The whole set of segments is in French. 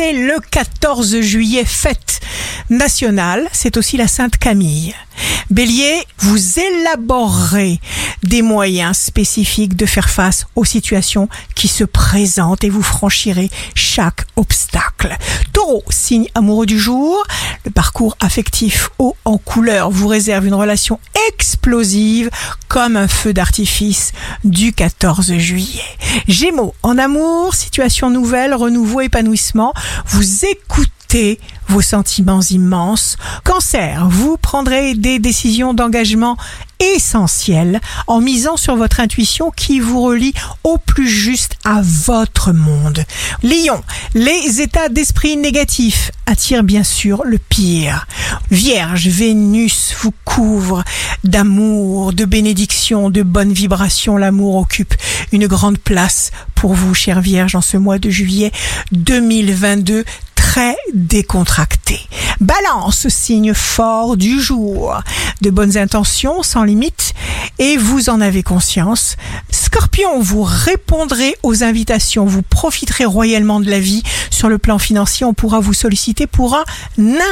c'est le 14 juillet, fête nationale. C'est aussi la Sainte Camille. Bélier, vous élaborerez des moyens spécifiques de faire face aux situations qui se présentent et vous franchirez chaque obstacle. Signe amoureux du jour, le parcours affectif haut en couleur vous réserve une relation explosive comme un feu d'artifice du 14 juillet. Gémeaux, en amour, situation nouvelle, renouveau, épanouissement, vous vos sentiments immenses. Cancer, vous prendrez des décisions d'engagement essentielles en misant sur votre intuition qui vous relie au plus juste à votre monde. Lion, les états d'esprit négatifs attirent bien sûr le pire. Vierge, Vénus vous couvre d'amour, de bénédiction, de bonnes vibrations. L'amour occupe une grande place pour vous, chère Vierge, en ce mois de juillet 2022 très décontracté. Balance, signe fort du jour. De bonnes intentions sans limite et vous en avez conscience. Scorpion, vous répondrez aux invitations, vous profiterez royalement de la vie. Sur le plan financier, on pourra vous solliciter pour un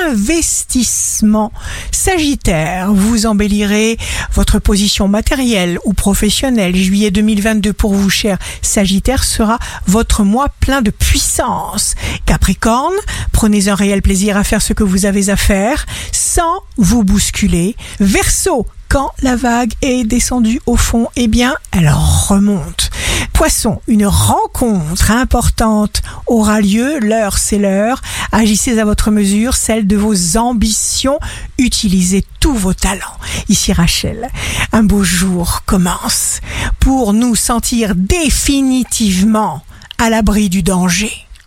investissement. Sagittaire, vous embellirez votre position matérielle ou professionnelle. Juillet 2022 pour vous, cher Sagittaire, sera votre mois plein de puissance. Capricorne, prenez un réel plaisir à faire ce que vous avez à faire sans vous bousculer. Verseau, quand la vague est descendue au fond, eh bien, elle remonte. Poisson, une rencontre importante aura lieu, l'heure c'est l'heure. Agissez à votre mesure, celle de vos ambitions, utilisez tous vos talents. Ici Rachel, un beau jour commence pour nous sentir définitivement à l'abri du danger.